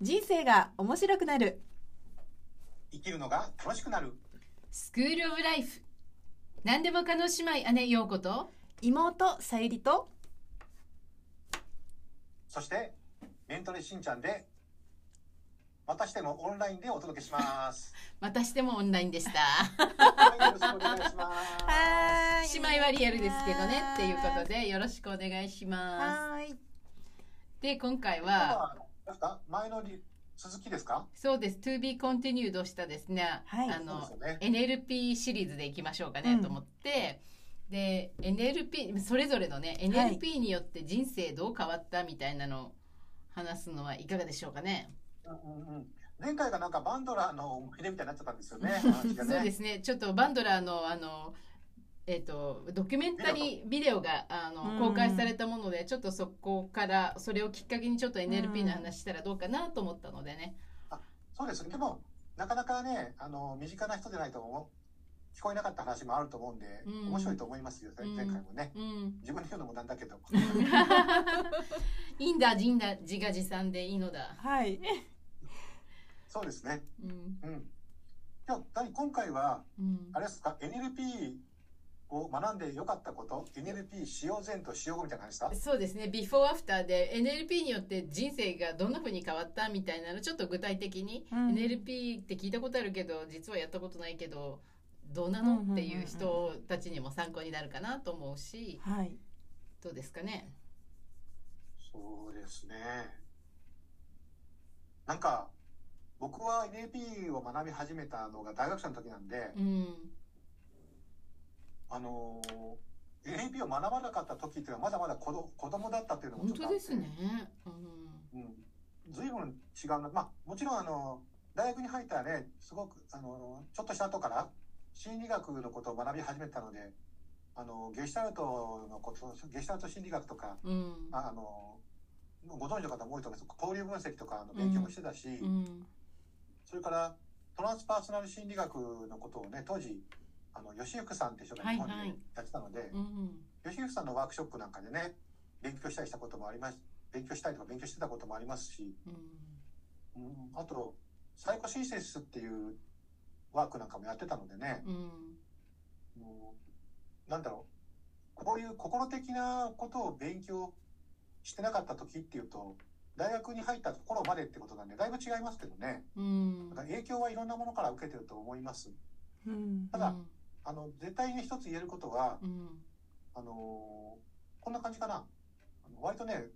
人生が面白くなる。生きるのが楽しくなる。スクールオブライフ。何でも可能姉妹姉陽子と。妹さゆりと。そしてメントレしんちゃんでまたしてもオンラインでお届けします。またしてもオンラインでした。はい。よろしくお願いします。は姉妹はリアルですけどね。っていうことでよろしくお願いしまはーい。すで今回は前のり続きですか？そうです。To be continued をしたですね、はい。あのね。NLP シリーズでいきましょうかね、うん。と思って。で NLP それぞれのね NLP によって人生どう変わったみたいなのを話すのはいかがでしょうかね？うんうんうん。前回がなんかバンドラーの思い出みたいになっちゃったんですよね ね。そうですね。ちょっとバンドラーのあのえっとドキュメンタリービデオがあのうん。公開されたものでちょっとそこからそれをきっかけにちょっと NLP の話したらどうかなと思ったのでね。そうですね。でもなかなかねあの身近な人でないと思う聞こえなかった話もあると思うんで、うん。面白いと思いますようん。前回もね、うん、自分で言うのもなんだけど。いいんだ自だ自画自賛でいいのだ。はいそうですね。うん。うん。じゃあ何今回はうん。あれですか？NLP を学んでよかったこと？NLP 使用前と使用後みたいな話したそうですね、ビフォーアフターで NLP によって人生がどんな風に変わったみたいなのちょっと具体的に、うん。NLP って聞いたことあるけど実はやったことないけどどうなの？っていう人たちにも参考になるかなと思うしはい。どうですかね？そうですね。なんか僕は NLP を学び始めたのが大学生の時なんで、うん。あのー NLP を学ばなかった時っていうのはまだまだ子ど子供だったっていうのも本ちょっとあって。当ですね、うん。うん、随分違うな、まあ、もちろんあの大学に入ったらねすごくあのちょっとした後から心理学のことを学び始めたのであのゲシュタルトのことゲシュタルト心理学とかうん。ああのご存知の方も多いと思います。交流分析とかの勉強もしてたし、うんそれからトランスパーソナル心理学のことをね当時あの吉福さんって人が日本ではいはい。やってたので、うん吉福さんのワークショップなんかでね勉強したりしたこともあります勉強したりとか勉強してたこともありますし、うん。うん、あとサイコシンセスっていうワークなんかもやってたのでね、うん。もうなんだろうこういう心的なことを勉強してなかった時っていうと大学に入った頃までってことなんでだいぶ違いますけどね。うん。だから影響はいろんなものから受けてると思います。うん。ただあの絶対に一つ言えることはうん。あのーこんな感じかな。あの割とね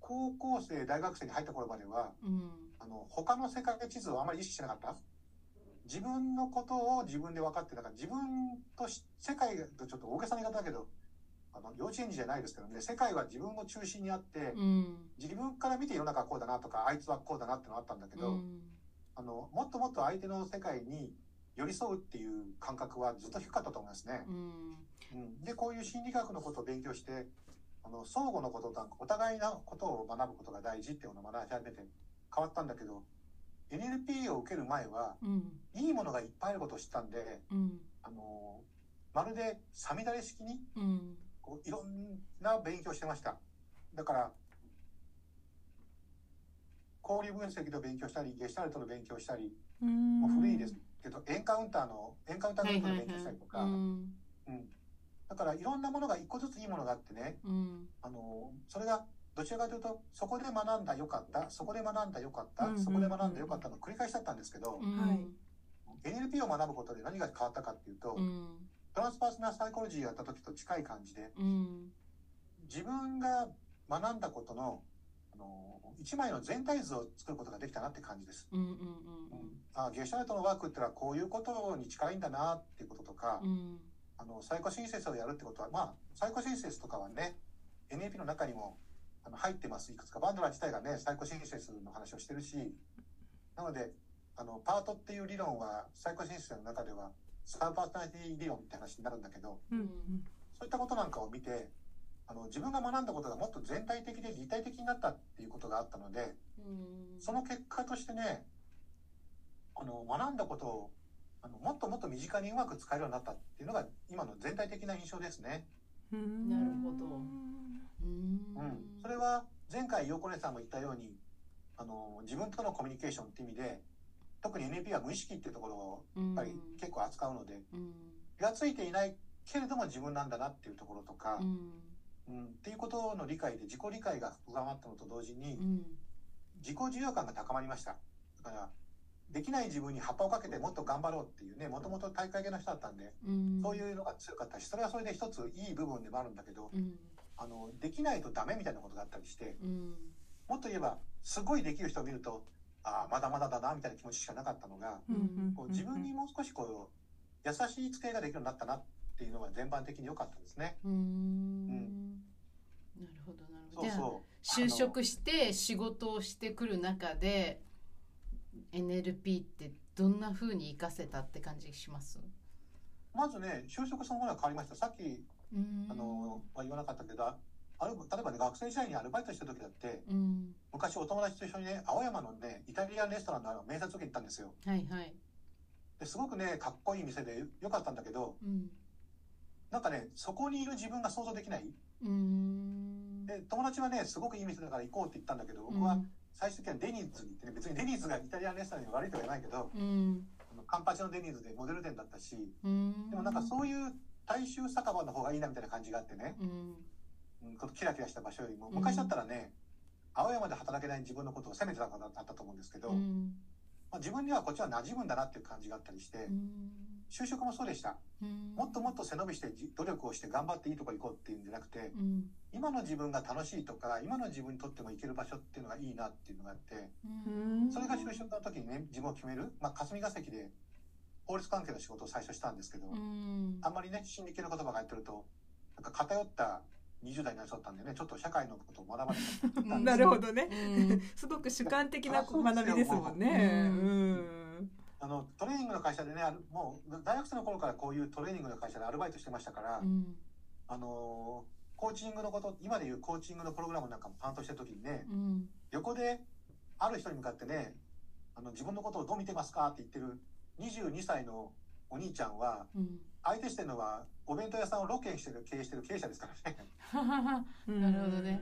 高校生大学生に入った頃まではうん。あの他の世界地図をあまり意識してなかった。自分のことを自分で分かってだから自分とし世界とちょっと大げさな言い方だけどあの幼稚園児じゃないですけどね世界は自分を中心にあってうん。自分から見て世の中はこうだなとかあいつはこうだなってのがあったんだけど、うん。あのもっともっと相手の世界に寄り添うっていう感覚はずっと低かったと思いますね。うん。うん、でこういう心理学のことを勉強してあの相互のこととお互いのことを学ぶことが大事っていうのを学び始めて変わったんだけど NLP を受ける前はうん。いいものがいっぱいあることを知ったんでうん。あのまるでさみだれ式にうんこういろんな勉強をしてました。だから交流分析の勉強したりゲシュタルトの勉強したりうん。もう古いです。けどエンカウンターのエンカウンターグループの勉強したりとか、うん。うん、だからいろんなものが一個ずついいものがあってね。うん。あのそれがどちらかというとそこで学んだよかったそこで学んだよかった、うんうんうん。そこで学んだよかったの繰り返しだったんですけど、うん。はい。NLP を学ぶことで何が変わったかっていうと、うんトランスパーソナルサイコロジーやった時と近い感じでうん。自分が学んだことのあの一枚の全体図を作ることができたなって感じです。うんうんうん、あゲシュタルトのワークってのはこういうことに近いんだなっていうこととか、うん。うんあのサイコシンセスをやるってことはまあサイコシンセスとかはね NLP の中にもあの入ってます。いくつか。バンドラ自体がねサイコシンセスの話をしてるしなのであのパートっていう理論はサイコシンセスの中ではサーパーソナリティ理論って話になるんだけどうんうん。そういったことなんかを見てあの自分が学んだことがもっと全体的で立体的になったっていうことがあったのでうん。その結果としてねあの学んだことをあのもっともっと身近にうまく使えるようになったっていうのが今の全体的な印象ですね。うんなるほど。うーん。うん、それは前回横根さんも言ったようにあの自分とのコミュニケーションって意味で特に NLP は無意識っていうところをややっぱり結構扱うのでうん。気が付いていないけれども自分なんだなっていうところとかう、ん。うん、っていうことの理解で自己理解が深まったのと同時にうん。自己重要感が高まりました。だからできない自分に葉っぱをかけてもっと頑張ろうっていうねもともと大会系の人だったんでうん。そういうのが強かったしそれはそれで一ついい部分でもあるんだけどうん。あのできないとダメみたいなことがあったりしてうん。もっと言えばすごいできる人を見るとああまだまだだなみたいな気持ちしかなかったのがこう自分にもう少しこう優しい付けができるようになったなっていうのが全般的に良かったですね。うーん。なるほどなるほど。そうそう。就職して仕事をしてくる中で NLP ってどんな風に活かせたって感じします？まずね就職そのものは変わりました。さっきうん。あのは言わなかったけどある例えばね学生時代にアルバイトした時だってうん。昔お友達と一緒にね青山のねイタリアンレストランの面接受けに行ったんですよ。はいはい。ですごくねかっこいい店でよかったんだけどうん。なんかねそこにいる自分が想像できない。で友達はねすごくいい店だから行こうって言ったんだけど僕は最終的にはデニーズに行ってね別にデニーズがイタリアンレストランに悪いとは言わないけどうん。あのカンパチのデニーズでモデル店だったしうん。でもなんかそういう大衆酒場の方がいいなみたいな感じがあってね、うんうん、このキラキラした場所よりもうん。昔だったらね、青山で働けない自分のことを責めてた方だったと思うんですけど、うん。まあ、自分にはこっちは馴染むんだなっていう感じがあったりして、就職もそうでした。うん。もっともっと背伸びしてじ努力をして頑張っていいとこ行こうっていうんじゃなくてうん。今の自分が楽しいとか今の自分にとっても行ける場所っていうのがいいなっていうのがあってうん。それが就職の時にね自分を決める、まあ、霞が関で法律関係の仕事を最初したんですけど、うん。あんまりね心理系の言葉が入ってるとなんか偏った20代になりそうだったんでね。ちょっと社会のことを学ばな なるほどね。うん。すごく主観的な学びですもんね。あのトレーニングの会社でねもう大学生の頃からこういうトレーニングの会社でアルバイトしてましたから、うん。あのコーチングのこと今でいうコーチングのプログラムなんかも担当してる時にねうん。横である人に向かってねあの自分のことをどう見てますかって言ってる22歳のお兄ちゃんはうん相手してるのはお弁当屋さんをロケしてる経営してる経営者ですからね。なるほどね。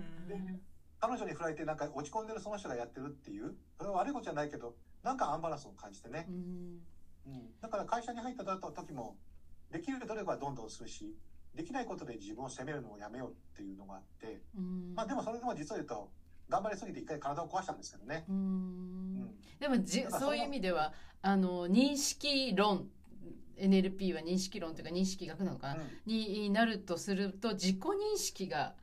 彼女に振られてなんか落ち込んでるその人がやってるっていうそれは悪いことじゃないけどなんかアンバランスを感じてね。う、ん。うん、だから会社に入った時もできる努力はどんどんするしできないことで自分を責めるのをやめようっていうのがあってうん。まあでもそれでも実を言うと頑張りすぎて一回体を壊したんですけどね、ううん。んでもじそういう意味ではあの認識論 NLP は認識論というか認識学なのかな、うん。になるとすると自己認識が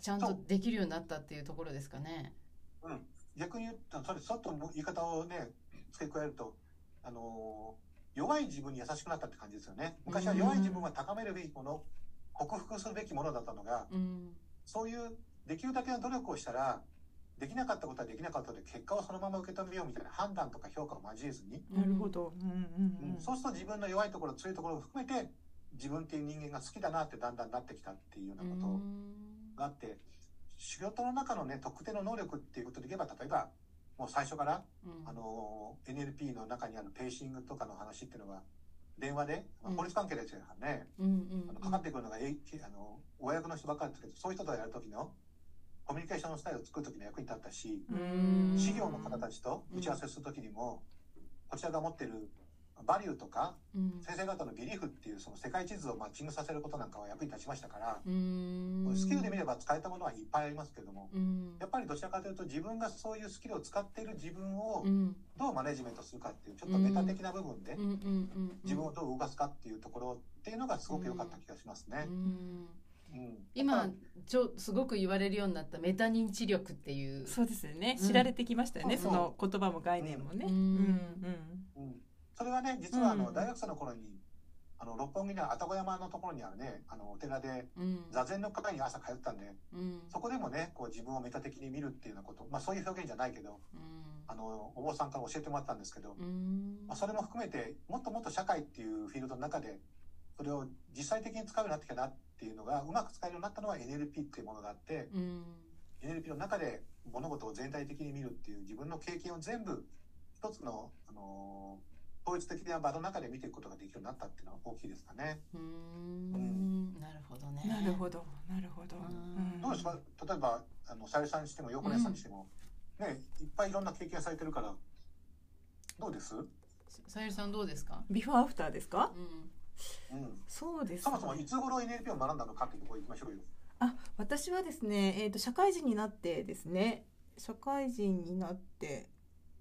ちゃんとできるようになったっていうところですかね。うん、逆に言うとそれちょっと言い方をね付け加えると、あのー弱い自分に優しくなったって感じですよね。昔は弱い自分は高めるべきもの克服するべきものだったのがうん。そういうできるだけの努力をしたらできなかったことはできなかったので結果をそのまま受け止めようみたいな判断とか評価を交えずに、なるほど。うんうんうん。そうすると自分の弱いところ強いところを含めて自分っていう人間が好きだなってだんだんなってきたっていうようなことがあって仕事の中のね特定の能力っていうことでいけば例えばもう最初からうん。あの NLP の中にあるペーシングとかの話っていうのは電話で、まあうん。法律関係ですよね、うんうんあのかかってくるのが、えあのお役の人ばっかりですけどそういう人とやる時のコミュニケーションのスタイルを作る時の役に立ったし、うん。事業の方たちと打ち合わせする時にも、こちらが持ってるバリューとかうん。先生方のビリーフっていうその世界地図をマッチングさせることなんかは役に立ちましたから、うん。スキルで見れば使えたものはいっぱいありますけれども、うん。やっぱりどちらかというと自分がそういうスキルを使っている自分をうん。どうマネジメントするかっていうちょっとメタ的な部分で自分をどう動かすかっていうところっていうのがすごく良かった気がしますねう。ん。うん今ちょすごく言われるようになったメタ認知力っていう。そうですよね。うん。知られてきましたよね。うんその言葉も概念もね。うん。うん。うん。それはね実はあのうん。大学生の頃にあの六本木の愛宕山のところにあるねあのお寺でうん。座禅の会に朝通ったんでうん。そこでもねこう自分をメタ的に見るっていうようなことまあそういう表現じゃないけどうん。あのお坊さんから教えてもらったんですけど、うん。まあ、それも含めてもっともっと社会っていうフィールドの中でそれを実際的に使うようになってきたなっていうのがうまく使えるようになったのは NLP っていうものがあってうん。NLP の中で物事を全体的に見るっていう自分の経験を全部一一つの、あの統一的な場の中で見ていくことができるようになったっていうのは大きいですかね。うーん。なるほどね。なるほど。なるほど、うん。どうですか例えばあのさゆりさんにしても横根さんにしても、ねいっぱいいろんな経験されてるからどうです、うさゆりさんどうですか？ビフォーアフターですか？うんん、そうですそもそもいつ頃 NLP を学んだのかっていうところ行きましょうよ。あ私はですね、えー、と社会人になってですね社会人になって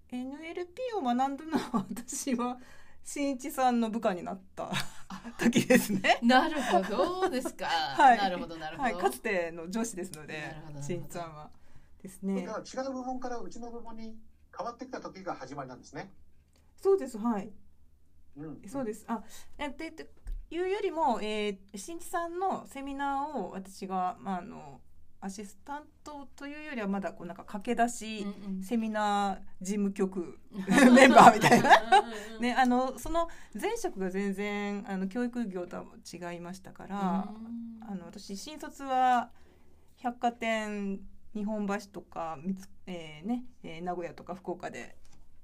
NLP を学んだのは私は新一さんの部下になった時ですね。なるほど。ですか、はい。なるほどなるほど、はい、かつての上司ですので新一さんはですね。違う部門からうちの部門に変わってきた時が始まりなんですね。そうです。はい。うん、そうです。あえででいうよりも、えー、新一さんのセミナーを私が、まあ、あのアシスタントというよりはまだこうなんか駆け出し、セミナー事務局 メンバーみたいな。ね、あのその前職が全然あの教育業とは違いましたから、うん。あの私新卒は百貨店日本橋とかえーねえー名古屋とか福岡で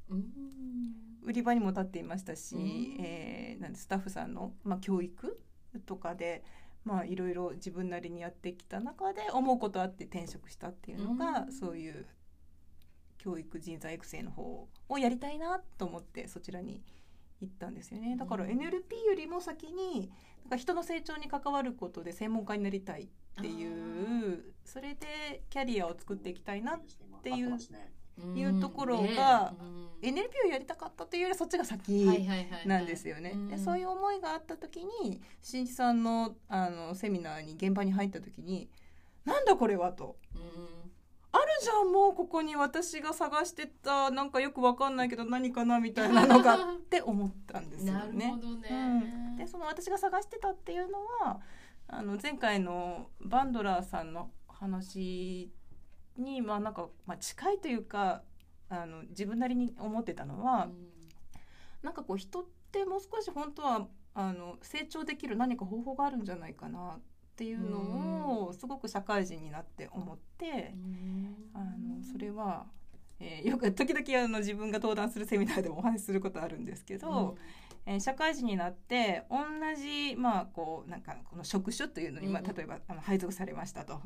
うん売り場にも立っていましたし、うん。えーなんでスタッフさんの、まあ、教育とかで。まあ、いろいろ自分なりにやってきた中で思うことあって転職したっていうのが、うん。そういう教育人材育成の方をやりたいなと思ってそちらに行ったんですよね。だからうん NLP よりも先になんか人の成長に関わることで専門家になりたいっていうそれでキャリアを作っていきたいなっていういうところが NLP をやりたかったというよりはそっちが先なんですよね。でそういう思いがあった時に新一さんのあのセミナーに現場に入った時に「なんだこれは」と。うん「あるじゃんもうここに私が探してたなんかよくわかんないけど何かな」みたいなのがって思ったんですよ なるねほ。どね、うん、でその私が探してたっていうのはあの前回のバンドラーさんの話にまあなんか、まあ、近いというかあの自分なりに思ってたのは、なんかこう人ってもう少し本当はあの成長できる何か方法があるんじゃないかなっていうのをすごく社会人になって思って、あのそれは、えーよく時々あの自分が登壇するセミナーでもお話しすることあるんですけど、えー社会人になって同じまあこうなんかこの職種というのに、まあ、うんうん。例えばあの配属されましたと。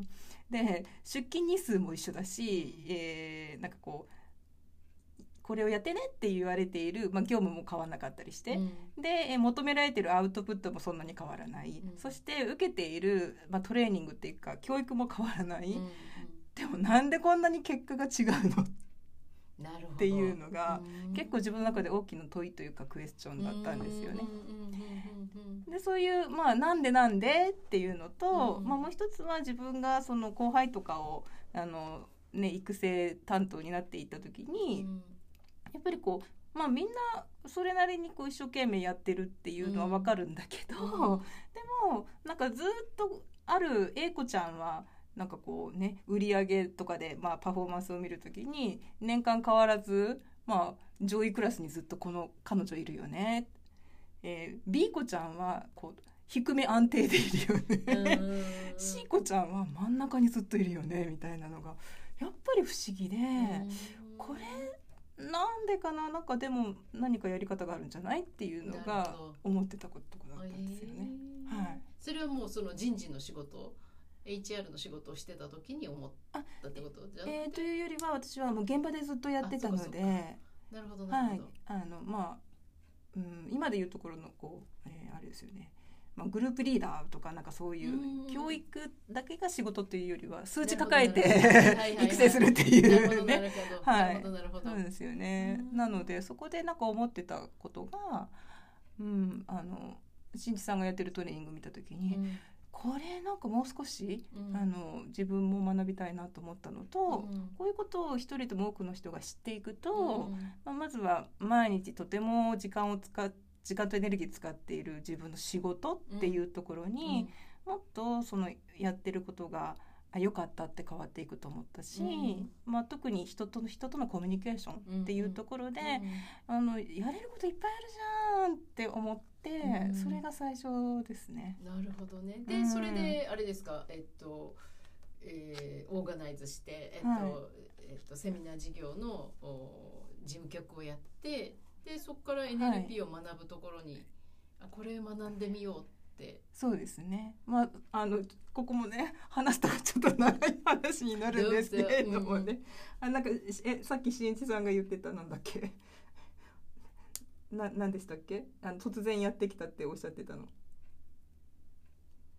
で出勤日数も一緒だし、えーなんかこうこれをやってねって言われている、まあ、業務も変わらなかったりして、でえー求められているアウトプットもそんなに変わらない、うん。そして受けている、まあ、トレーニングっていうか教育も変わらない、うんうん。でもなんでこんなに結果が違うのなるほどっていうのがうん。結構自分の中で大きな問いというかクエスチョンだったんですよね。でそういうまあなんでなんでっていうのと、うん。まあ、もう一つは自分がその後輩とかをあの、ね、育成担当になっていった時に、やっぱりこう、まあ、みんなそれなりにこう一生懸命やってるっていうのはわかるんだけど、うん。でもなんかずっとある A 子ちゃんはなんかこうね売り上げとかで、まあ、パフォーマンスを見る時に年間変わらず、まあ、上位クラスにずっとこの彼女いるよね。えー、B 子ちゃんはこう低め安定でいるよね。うん。C 子ちゃんは真ん中にずっといるよねみたいなのがやっぱり不思議で、これなんでかな？なんかでも何かやり方があるんじゃない？っていうのが思ってたことだったんですよね。はい。それはもうその人事の仕事 HR の仕事をしてた時に思ったってことじゃえー、というよりは私はもう現場でずっとやってたので、なるほどなはいるほど、あのまあ、うん、今でいうところのこう、えーあれですよね、まあ、グループリーダーとかなんかそういう教育だけが仕事というよりは数値抱えて育成するっていうね。るほど。はい。なるほどなるほど。そうですよね。うん。なのでそこでなんか思ってたことが、うん、あの新地さんがやってるトレーニング見た時に、うんこれなんかもう少し、うん。あの自分も学びたいなと思ったのと、うん。こういうことを一人でも多くの人が知っていくと、うんまあ、まずは毎日とても時間を使っ時間とエネルギー使っている自分の仕事っていうところに、もっとそのやってることがあ良かったって変わっていくと思ったし、うん。まあ、特に人と人とのコミュニケーションっていうところで、うん。あのやれることいっぱいあるじゃんって思って、うんそれが最初ですね。なるほどねで、うんそれであれですか？えっと、えーオーガナイズして、えっとはいえっと、セミナー事業のお事務局をやってでそこから NLP を学ぶところに、あこれ学んでみようってそうですね。まああのここもね話したらちょっと長い話になるんですけれどもね。あなんかえさっきしんいちさんが言ってたなんだっけ？ななんでしたっけ？あの突然やってきたっておっしゃってたの。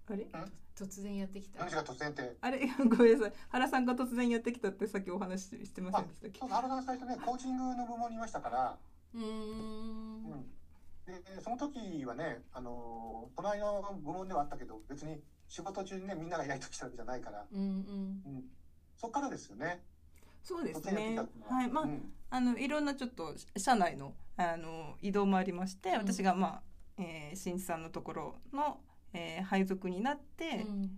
あれ？突然やってきた何が突然って？あれ？ごめんなさい。原さんが突然やってきたってさっきお話ししてませんでしたっけ？そう原さん最初ねコーチングの部門にいましたから、うーんうん、でその時はねあの隣の部門ではあったけど別に仕事中にねみんながやりときしたわけじゃないから、うんうんうん、そっからですよね。そうですね。は。い。まあうん。あのいろんなちょっと社内のあの移動もありまして、うん。私がまあ、えー、新一さんのところの、えー配属になって、うん。っ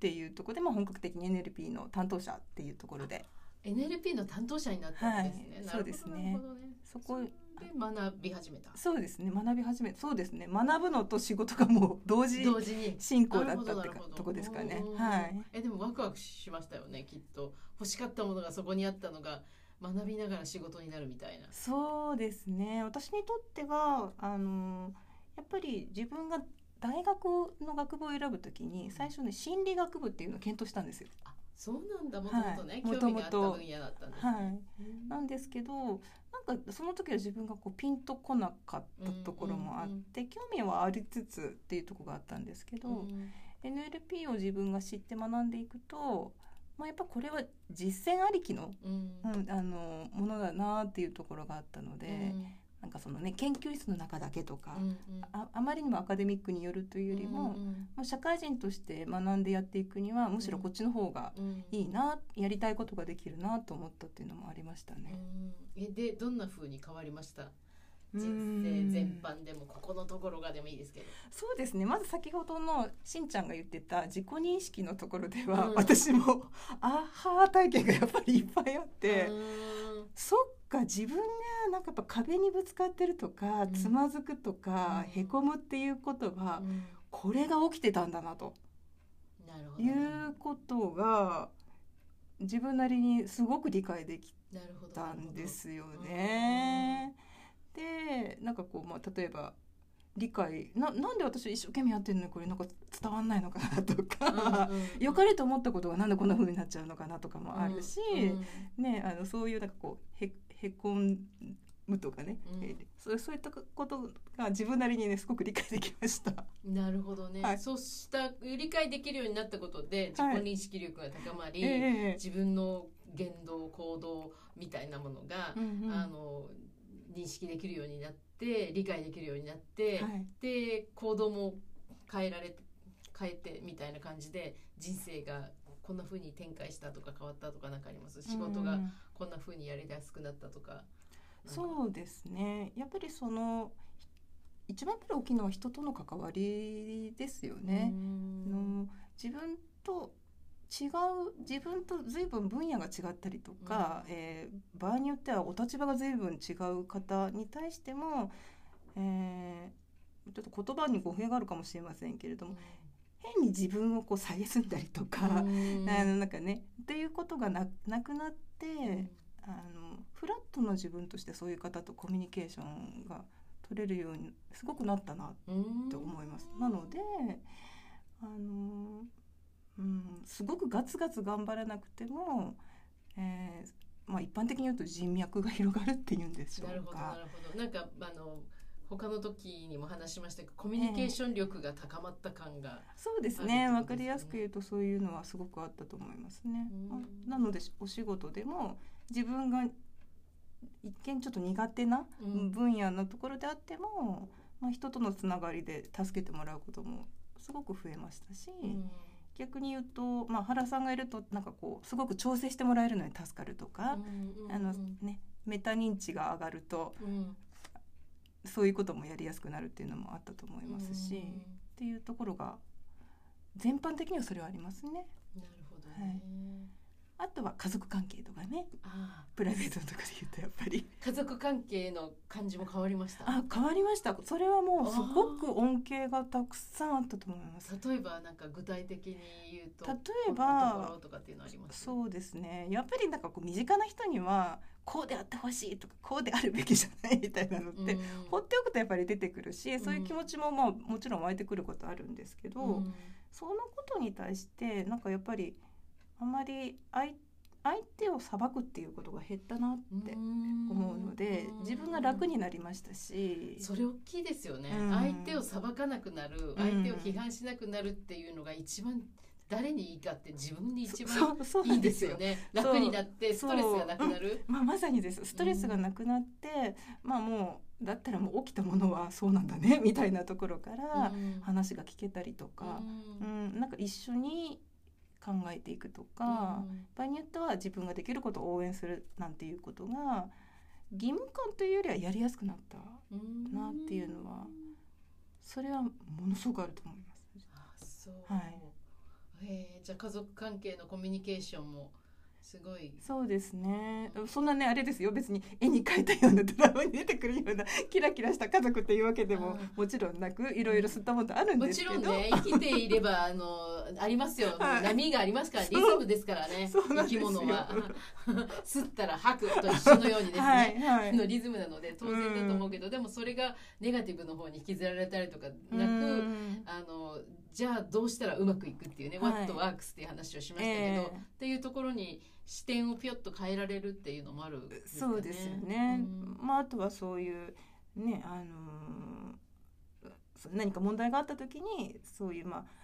ていうところで、まあ、本格的に NLP の担当者っていうところで。NLP の担当者になったんですね。はい。そうですね。ね。そこで学び始めた。そうですね学び始めそうですね。学ぶのと仕事がもう同時同時に。進行だったってとこですかね。うんはい。えでもワクワクしましたよねきっと。欲しかったものがそこにあったのが学びながら仕事になるみたいな。そうですね。私にとってはあのやっぱり自分が大学の学部を選ぶときに最初ね心理学部っていうのを検討したんですよ。あそうなんだ。もともとね、はい。興味があった分野だったんですね。はい、うん。なんですけどなんかその時は自分がこうピンとこなかったところもあって、興味はありつつっていうところがあったんですけど、うん NLP を自分が知って学んでいくと、まあ、やっぱこれは実践ありきの,、うん。うん、あのものだなっていうところがあったので、なんかそのね研究室の中だけとか、うんうん。ああまりにもアカデミックによるというよりも、うんもう社会人として学んでやっていくにはむしろこっちの方がうん。うんいいなやりたいことができるなと思ったっていうのもありましたね。うん。えでどんな風に変わりました？うん。人生全般でもここのところがでもいいですけど。そうですね。まず先ほどのしんちゃんが言ってた自己認識のところでは、うん。私もアハー体験がやっぱりいっぱいあって、うん。そっか自分がなんかやっぱ壁にぶつかってるとか、うん。つまずくとか、うん。へこむっていうことは、うん。これが起きてたんだなと。なるほどいねうことが自分なりにすごく理解できたんですよね。でなんかこう、まあ、例えば理解ななんで私一生懸命やってるのにこれなんか伝わんないのかなとか、うんうん良かれと思ったことがなんでこんな風になっちゃうのかなとかもあるし、うん。ね、あのそういうなんかこうへへこむとかね、うん。えそうそういったことが自分なりにねすごく理解できました。なるほどね、はい。そうした理解できるようになったことで自己認識力が高まり、ええ自分の言動行動みたいなものが、うんうん。あの認識できるようになって理解できるようになって、はい。で行動も変えられて変えてみたいな感じで人生がこんな風に展開したとか変わったとかなんかあります？仕事がうん。こんな風にやりやすくなったとか。そうですね。やっぱりその一番大きいのは人との関わりですよね。あの自分と違う自分と随分分野が違ったりとか、えー場合によってはお立場が随分違う方に対しても、えーちょっと言葉に語弊があるかもしれませんけれども変に自分をこう蔑んだりとか、うんあのなんかねっていうことがななくなって、あのフラットな自分としてそういう方とコミュニケーションが取れるようにすごくなったなうんと思います。なのであの、うん、すごくガツガツ頑張らなくても、えーまあ、一般的に言うと人脈が広がるっていうんでしょなるほどなうか。るほどなんかあの他の時にも話しましたけどコミュニケーション力が高まった感が、そうですね。ってことですよね。わかりやすく言うとそういうのはすごくあったと思いますね。うん。なのでお仕事でも自分が一見ちょっと苦手なうん。分野のところであっても、まあ、人とのつながりで助けてもらうこともすごく増えましたし、うん。逆に言うと、まあ、原さんがいるとなんかこうすごく調整してもらえるのに助かるとか、うん。あのね、メタ認知が上がるとうんそういうこともやりやすくなるっていうのもあったと思いますし、うん。っていうところが全般的にはそれはありますね。なるほどね、あとは家族関係とかね。ああ。プライベートのとかで言うとやっぱり。家族関係の感じも変わりました？あ変わりました。それはもうすごく恩恵がたくさんあったと思います。例えばなんか具体的に言うと例えばろとかっていうのあります？そうですね。やっぱりなんかこう身近な人にはこうであってほしいとかこうであるべきじゃないみたいなのって、放っておくとやっぱり出てくるしそういう気持ちもまあもちろん湧いてくることあるんですけど、うん。そのことに対してなんかやっぱりあまり相相手を裁くっていうことが減ったなって思うのでうん自分が楽になりましたし。それ大きいですよね、うん。相手を裁かなくなる相手を批判しなくなるっていうのが一番誰にいいかって自分に一番いないんですよね。楽になってストレスがなくなる。まあ、まさにです。ストレスがなくなって、まあもうだったらもう起きたものはそうなんだねみたいなところからうん。話が聞けたりとか、ううん。んなんか一緒に考えていくとか、場合によっては自分ができることを応援するなんていうことが義務感というよりはやりやすくなったうん。なっていうのはそれはものすごくあると思います。あそう、はいえーじゃあ家族関係のコミュニケーションもすごい。そうですね。そんなねあれですよ。別に絵に描いたようなドラマに出てくるような キラキラした家族っていうわけでもうん。もちろんなくいろいろ吸ったものあるんもですけど。ちろんね生きていればあのありますよ、はい。波がありますからリズムですからね。生き物は。吸ったら吐くと一緒のようにですね、はいはい。のリズムなので当然だと思うけど、でもそれがネガティブの方に引きずられたりとかなく、うん。あのじゃあどうしたらうまくいくっていうね、はい。What works っていう話をしましたけど、えっていうところに視点をぴょっと変えられるっていうのもあるんでえすかね。そうですよね、うん。まあ、あとはそういうねあのー何か問題があった時にそういうまあえー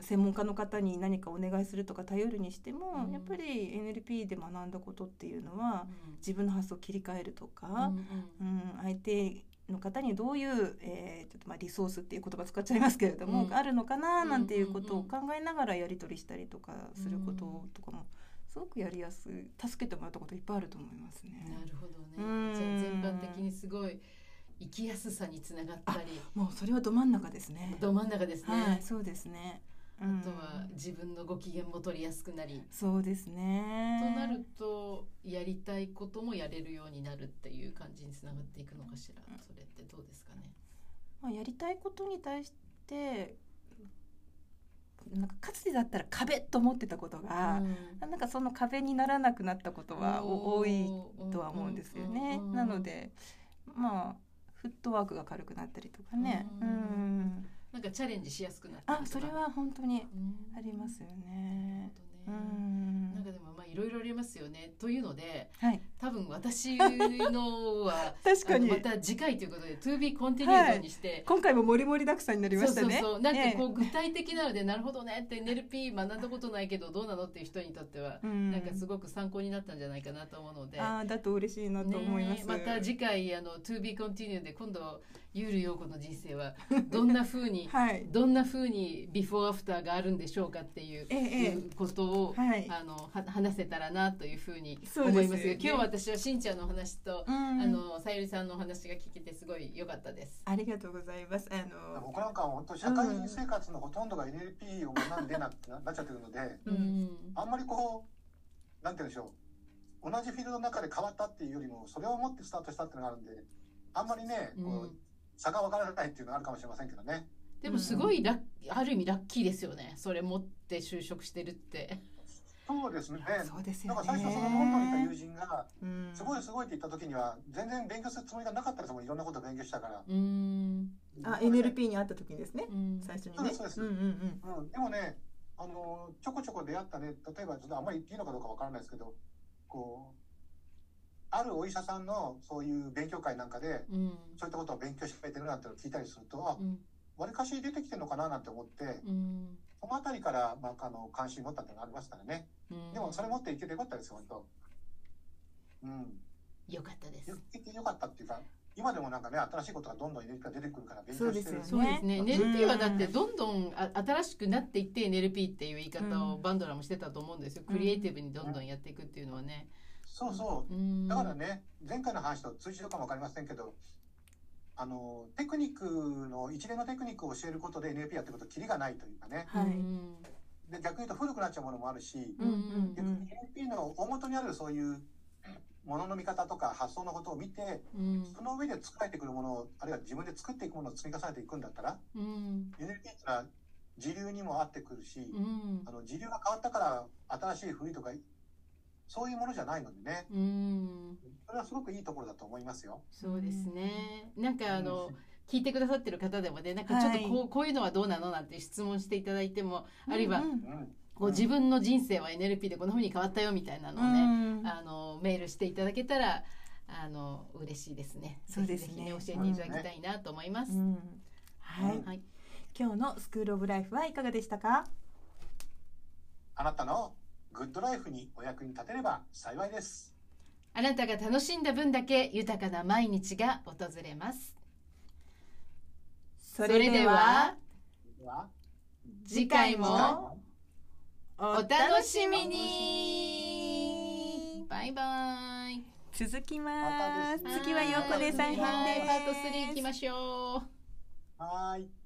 専門家の方に何かお願いするとか頼るにしても、うんやっぱり NLP で学んだことっていうのはうん自分の発想を切り替えるとか、うんうんうん、相手の方にどういう、えーちょっとまあリソースっていう言葉使っちゃいますけれども、うんあるのかななんていうことを考えながらやり取りしたりとかすることとかもすごくやりやすい助けてもらったこといっぱいあると思いますね。なるほどね。うんじゃあ全般的にすごい生きやすさにつながったり、もうそれはど真ん中ですね。ど真ん中ですね。はい、そうですね。うんあとは自分のご機嫌も取りやすくなり、そうですね。となるとやりたいこともやれるようになるっていう感じにつながっていくのかしら。それってどうですかね？まあやりたいことに対してなんかかつてだったら壁と思ってたことが、なんかその壁にならなくなったことはお多いとは思うんですよね。なのでまあフットワークが軽くなったりとかね。ううんん。なんかチャレンジしやすくなったあそれは本当にうん。ありますよなね。うん。なんかでもまあいろいろありますよね。というのではい多分私のは 確かにまた次回ということで To be continued にして、今回も盛り盛りだくさんになりましたね。そうそうそうなんかこえう具体的なので、なるほどねって NLP 学んだことないけどどうなのっていう人にとっては、えうんなんかすごく参考になったんじゃないかなと思うので。ああだと嬉しいなと思います。ねまた次回あの To be continued で今度ゆうるようこの人生はどんな風に はい。どんな風にビフォーアフターがあるんでしょうかっていう,、ええええことを、はい。あのは話せたらなというふうに思いですす今日私はしんちゃんのお話と、うんあのさゆりさんのお話が聞けてすごい良かったです。ありがとうございます。あの僕なんかは本当社会人生活のほとんどが NLP を学んでなってななっちゃってるので、うんうんあんまりこう、なんて言うんでしょう。同じフィールドの中で変わったっていうよりも、それを持ってスタートしたっていうのがあるんで、あんまりね、こう、うん差が分からないっていうのはあるかもしれませんけどね。でもすごいラッある意味ラッキーですよねそれ持って就職してるって。そうですね。そうですよね。なんか最初そのロンドンにいた友人が、うんすごいすごいって言った時には、全然勉強するつもりがなかったですもん、いろんなことを勉強したから。うんあ NLP に会った時にですね。うん最初にねそうですそうです。うんうんうん。うん、でもね、あのちょこちょこ出会ったね、例えばちょっとあんまり言っていいのかどうかわからないですけど、こう、あるお医者さんのそういう勉強会なんかで、うんそういったことを勉強してくれてるなんて聞いたりすると、あ、うんわりかし出てきてるのかななんて思って、うんそのあたりから、まあ、あの関心持ったっていうのがありますからね。うんでもそれ持っていけてよかったですよ、本当。うん。よかったですよ。よかったっていうか、今でもなんかね、新しいことがどんどん出てくるから勉強してる。そうですよそうですね。うん NLP はだってどんどんあ新しくなっていって NLP っていう言い方をうんバンドラもしてたと思うんですよ。うんクリエイティブにどんどんやっていくっていうのはね。そうそう。うんだからね、前回の話と通じるかもわかりませんけど、あの、テクニックの、一連のテクニックを教えることで NLP やってることキリがないというかね。はい。うん。で、逆に言うと古くなっちゃうものもあるし、うんうん逆に NLP の大元にあるそういうものの見方とか発想のことを見て、うん。その上で作られてくるものを、あるいは自分で作っていくものを積み重ねていくんだったら、うん。NLP ってのは時流にも合ってくるし、うん。あの時流が変わったから新しい古いとかそういうものじゃないのでね。うん。それはすごくいいところだと思いますよ。そうですね。なんかあの、聞いてくださってる方でもねなんかちょっとこう,、はい。こういうのはどうなのなんて質問していただいても、あるいはうん。うん。こう自分の人生は NLP でこんな風に変わったよみたいなのをね、うん。あのメールしていただけたらあの嬉しいですね。そうですね。ぜひぜひね教えていただきたいなと思います。うん。はい、うん。はい、今日のスクールオブライフはいかがでしたか？あなたのグッドライフにお役に立てれば幸いです。あなたが楽しんだ分だけ豊かな毎日が訪れます。そそれではでは次回もお楽しみにバイバイ続きまます次は横で3はい編ですパート3行きましょう。はーい。